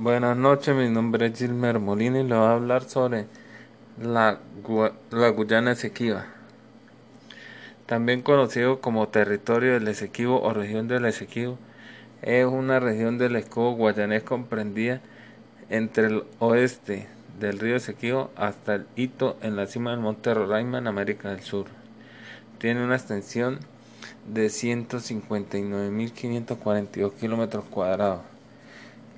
Buenas noches, mi nombre es Gilmer Molina y le voy a hablar sobre la, Guyana Esequiba, también conocido como territorio del Esequibo o región del Esequibo. Es una región del escudo guayanés comprendida entre el oeste del río Esequibo hasta el hito en la cima del monte Roraima en América del Sur. Tiene una extensión de 159.542 kilómetros cuadrados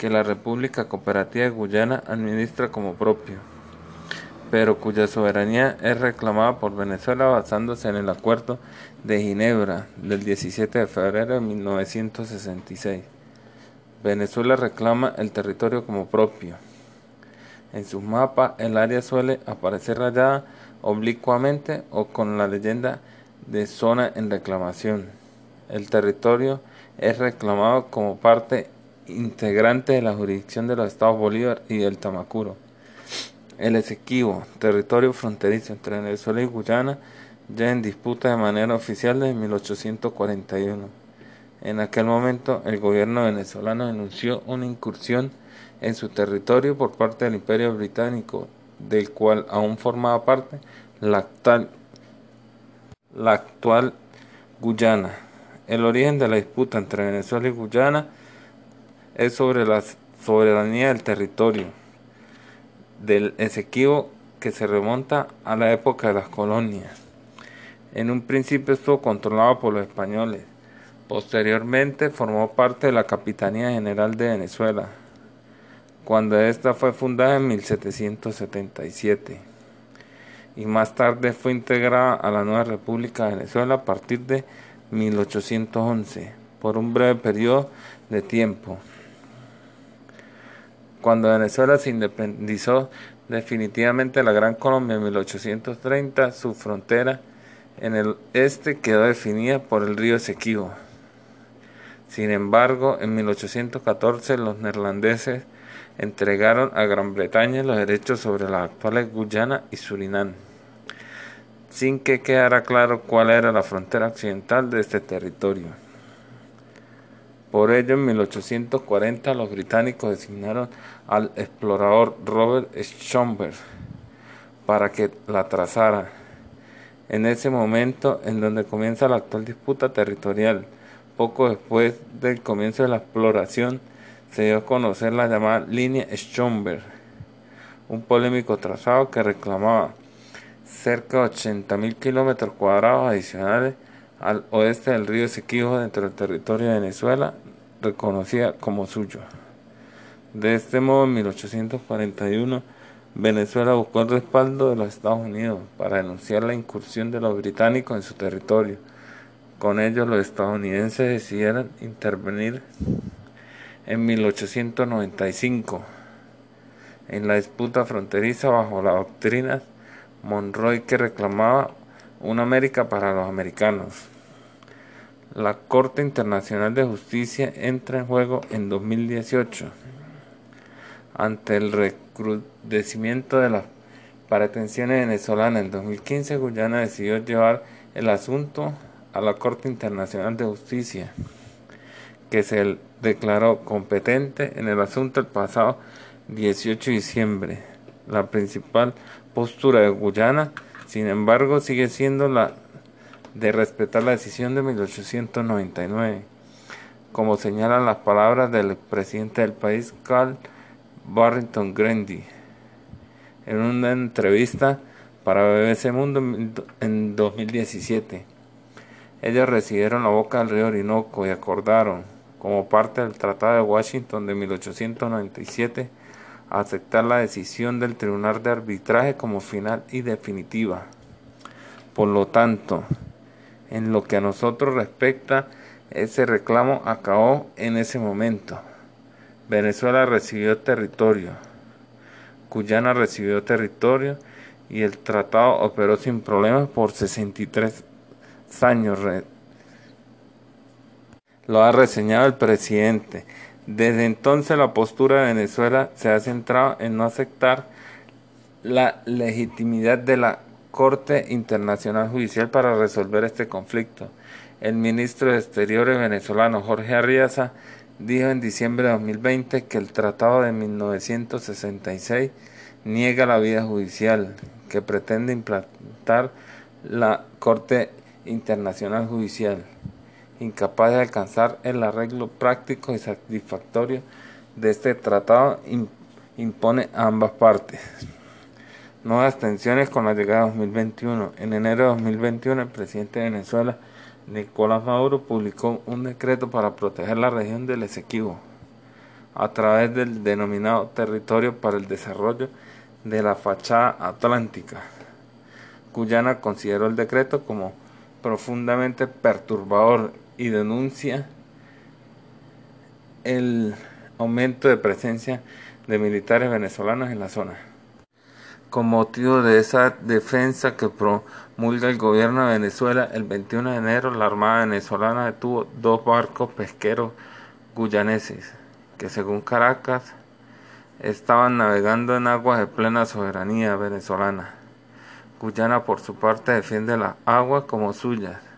que la República Cooperativa de Guyana administra como propio, pero cuya soberanía es reclamada por Venezuela basándose en el Acuerdo de Ginebra del 17 de febrero de 1966. Venezuela reclama el territorio como propio. En sus mapas el área suele aparecer rayada oblicuamente o con la leyenda de zona en reclamación. El territorio es reclamado como parte integrante de la jurisdicción de los estados Bolívar y del Tamacuro. El Esequibo, territorio fronterizo entre Venezuela y Guyana, ya en disputa de manera oficial desde 1841. En aquel momento, el gobierno venezolano denunció una incursión en su territorio por parte del Imperio Británico, del cual aún formaba parte la actual, la actual Guyana. El origen de la disputa entre Venezuela y Guyana es sobre la soberanía del territorio del Esequibo que se remonta a la época de las colonias. En un principio estuvo controlado por los españoles, posteriormente formó parte de la Capitanía General de Venezuela, cuando ésta fue fundada en 1777 y más tarde fue integrada a la nueva República de Venezuela a partir de 1811 por un breve periodo de tiempo. Cuando Venezuela se independizó definitivamente de la Gran Colombia en 1830, su frontera en el este quedó definida por el río Esequibo. Sin embargo, en 1814 los neerlandeses entregaron a Gran Bretaña los derechos sobre las actuales Guyana y Surinam, sin que quedara claro cuál era la frontera occidental de este territorio. Por ello, en 1840 los británicos designaron al explorador Robert Schomburgk para que la trazara. En ese momento en donde comienza la actual disputa territorial, poco después del comienzo de la exploración, se dio a conocer la llamada línea Schomburgk, un polémico trazado que reclamaba cerca de 80.000 kilómetros cuadrados adicionales al oeste del río Esequibo dentro del territorio de Venezuela, reconocida como suyo. De este modo, en 1841, Venezuela buscó el respaldo de los Estados Unidos para denunciar la incursión de los británicos en su territorio. Con ello, los estadounidenses decidieron intervenir en 1895 en la disputa fronteriza bajo la doctrina Monroe que reclamaba una América para los americanos. La Corte Internacional de Justicia entra en juego en 2018 ante el recrudecimiento de las pretensiones venezolanas. En 2015 Guyana decidió llevar el asunto a la Corte Internacional de Justicia, que se declaró competente en el asunto el pasado 18 de diciembre. La principal postura de Guyana sin embargo, sigue siendo la de respetar la decisión de 1899, como señalan las palabras del presidente del país, Carl Barrington Grandy, en una entrevista para BBC Mundo en 2017. Ellos recibieron la boca del río Orinoco y acordaron, como parte del Tratado de Washington de 1897, aceptar la decisión del Tribunal de Arbitraje como final y definitiva. Por lo tanto, en lo que a nosotros respecta, ese reclamo acabó en ese momento. Venezuela recibió territorio, Guyana recibió territorio y el tratado operó sin problemas por 63 años. Lo ha reseñado el presidente. Desde entonces la postura de Venezuela se ha centrado en no aceptar la legitimidad de la Corte Internacional Judicial para resolver este conflicto. El ministro de Exteriores venezolano Jorge Arriaza dijo en diciembre de 2020 que el Tratado de 1966 niega la vida judicial, que pretende implantar la Corte Internacional Judicial, incapaz de alcanzar el arreglo práctico y satisfactorio de este tratado, impone a ambas partes. Nuevas tensiones con la llegada de 2021. En enero de 2021, el presidente de Venezuela, Nicolás Maduro, publicó un decreto para proteger la región del Esequibo a través del denominado Territorio para el Desarrollo de la Fachada Atlántica. Guyana consideró el decreto como profundamente perturbador y denuncia el aumento de presencia de militares venezolanos en la zona. Con motivo de esa defensa que promulga el gobierno de Venezuela, el 21 de enero la Armada venezolana detuvo dos barcos pesqueros guyaneses que según Caracas estaban navegando en aguas de plena soberanía venezolana. Guyana por su parte defiende las aguas como suyas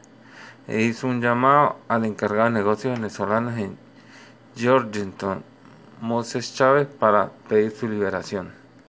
e hizo un llamado al encargado de negocios venezolanos en Georgetown, Moses Chávez, para pedir su liberación.